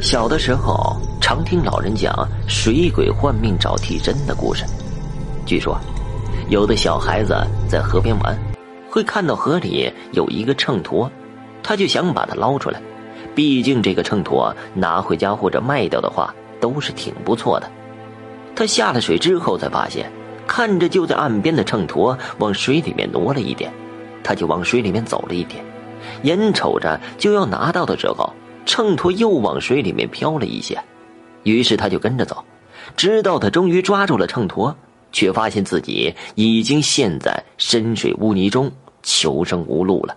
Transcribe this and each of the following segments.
小的时候常听老人讲水鬼换命找替身的故事。据说，有的小孩子在河边玩，会看到河里有一个秤砣，他就想把它捞出来。毕竟这个秤砣拿回家或者卖掉的话，都是挺不错的。他下了水之后才发现，看着就在岸边的秤砣往水里面挪了一点，他就往水里面走了一点，眼瞅着就要拿到的时候。秤砣又往水里面飘了一些，于是他就跟着走，直到他终于抓住了秤砣，却发现自己已经陷在深水污泥中，求生无路了。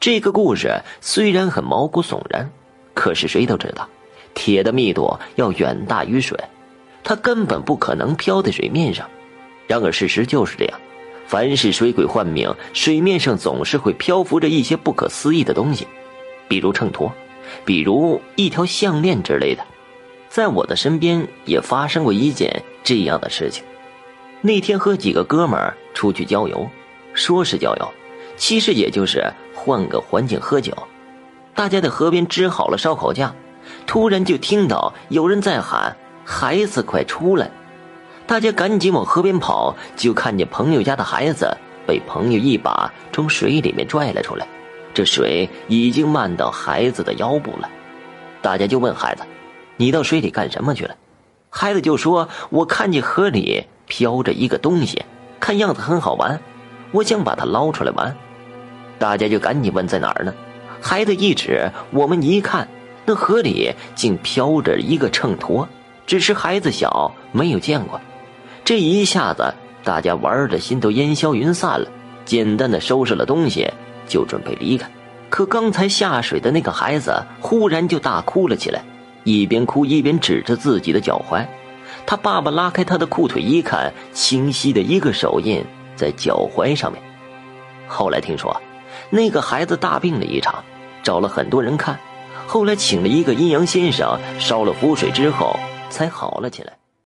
这个故事虽然很毛骨悚然，可是谁都知道，铁的密度要远大于水，它根本不可能漂在水面上。然而事实就是这样，凡是水鬼换命，水面上总是会漂浮着一些不可思议的东西，比如秤砣。比如一条项链之类的，在我的身边也发生过一件这样的事情。那天和几个哥们儿出去郊游，说是郊游，其实也就是换个环境喝酒。大家在河边支好了烧烤架，突然就听到有人在喊：“孩子，快出来！”大家赶紧往河边跑，就看见朋友家的孩子被朋友一把从水里面拽了出来。这水已经漫到孩子的腰部了，大家就问孩子：“你到水里干什么去了？”孩子就说：“我看见河里飘着一个东西，看样子很好玩，我想把它捞出来玩。”大家就赶紧问在哪儿呢？孩子一指，我们一看，那河里竟飘着一个秤砣，只是孩子小，没有见过。这一下子，大家玩的心都烟消云散了，简单的收拾了东西。就准备离开，可刚才下水的那个孩子忽然就大哭了起来，一边哭一边指着自己的脚踝。他爸爸拉开他的裤腿一看，清晰的一个手印在脚踝上面。后来听说，那个孩子大病了一场，找了很多人看，后来请了一个阴阳先生烧了符水之后，才好了起来。